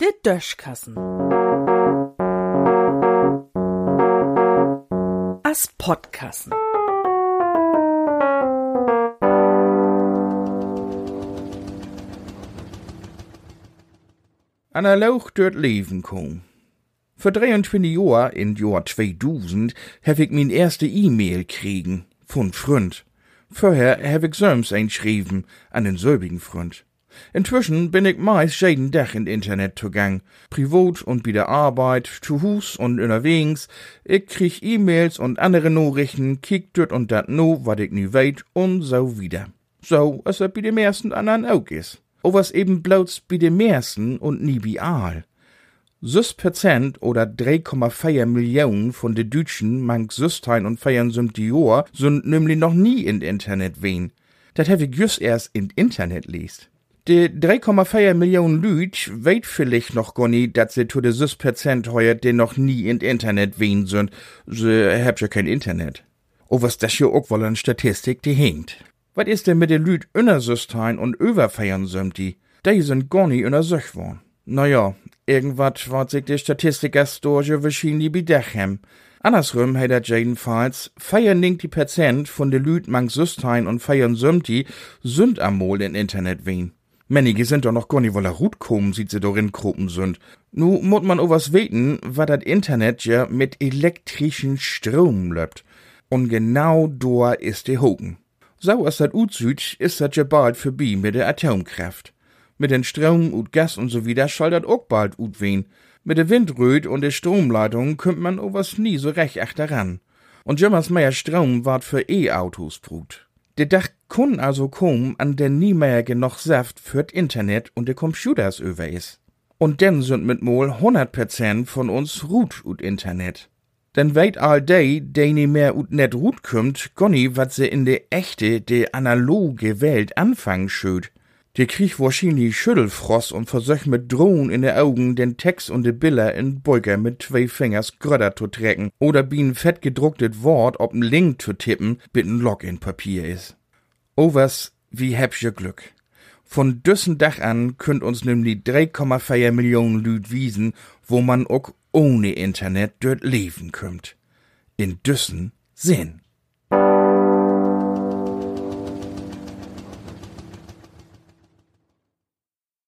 Der Döschkassen. As Podkassen. Analog dort leben kom. Vor 23 Jahren, in Jahr 2000, hab ich min erste E-Mail kriegen, von Freund. Vorher hab ich selbst einschrieben, an den selbigen Freund. Inzwischen bin ich meist jeden Tag in Internet zugang, privat und bei der Arbeit, zu Hus und unterwegs. Ich krieg E-Mails und andere Nachrichten, kick dort und dat no, wat ich nu weet, und so wieder. So, es bei den meisten anderen auch is. O was eben bloß bei den meisten und nie bei all. 6 Prozent oder 3,4 Millionen von de Deutschen mank Süstein und feiern die Jahr sind nämlich noch nie in Internet wen. Dat hab ich just erst in Internet liest. De 3,4 Millionen Lüd weit vielleicht noch gar nie, dat se zu de 6 Prozent heuer, die noch nie in Internet wen sind. Se hab ja kein Internet. O was das hier auch wohl an Statistik, die hinkt. Was ist denn mit de Lüd inner Süstein und überfeiern sind die? Die sind gar nie inner sich worden. Naja, irgendwas wat sich die Statistiker storge wahrscheinlich bedechem. Andersrum hat er jedenfalls 94 Prozent von de Lüd mang Süstein und feiern Sümti sind amol in Internet wen. Mänige sind doch noch gar nicht woller Rut kommen, sieht sie doch in Gruppen sind. Nu muss man o was weten, wat dat Internet ja mit elektrischen Strom löbt. Und genau da ist de Hoken. So as dat utsüd, ist dat ja bald vorbei mit der Atomkraft. Mit den Strom und Gas und so wieder dat auch bald ut wen. Mit der Windröt und der Stromleitung kümmt man o was nie so recht achteran. Und jemals mehr Strom ward für E-Autos brut. Der Dach kun also kommen, an der nie mehr genug Saft fürt Internet und de Computers über is. Und denn sind mit mol 100% von uns ruht ut Internet. Denn weit all day, de nie mehr ut net ruht kümmt, gonni wat se in de echte, de analoge Welt anfangen schöd. Die krieg wahrscheinlich Schüttelfrost und versöch mit Drohnen in de Augen den Text und de Biller in Beuger mit zwei Fingers Gröder zu trecken oder bien fett gedrucktet Wort ob'n Link zu tippen, bit'n Login-Papier is. O was, wie heb je Glück. Von düssen Dach an könnt uns nämlich 3,4 Millionen Lüd wiesen, wo man auch ohne Internet dort leben kümmt. In düssen Sinn.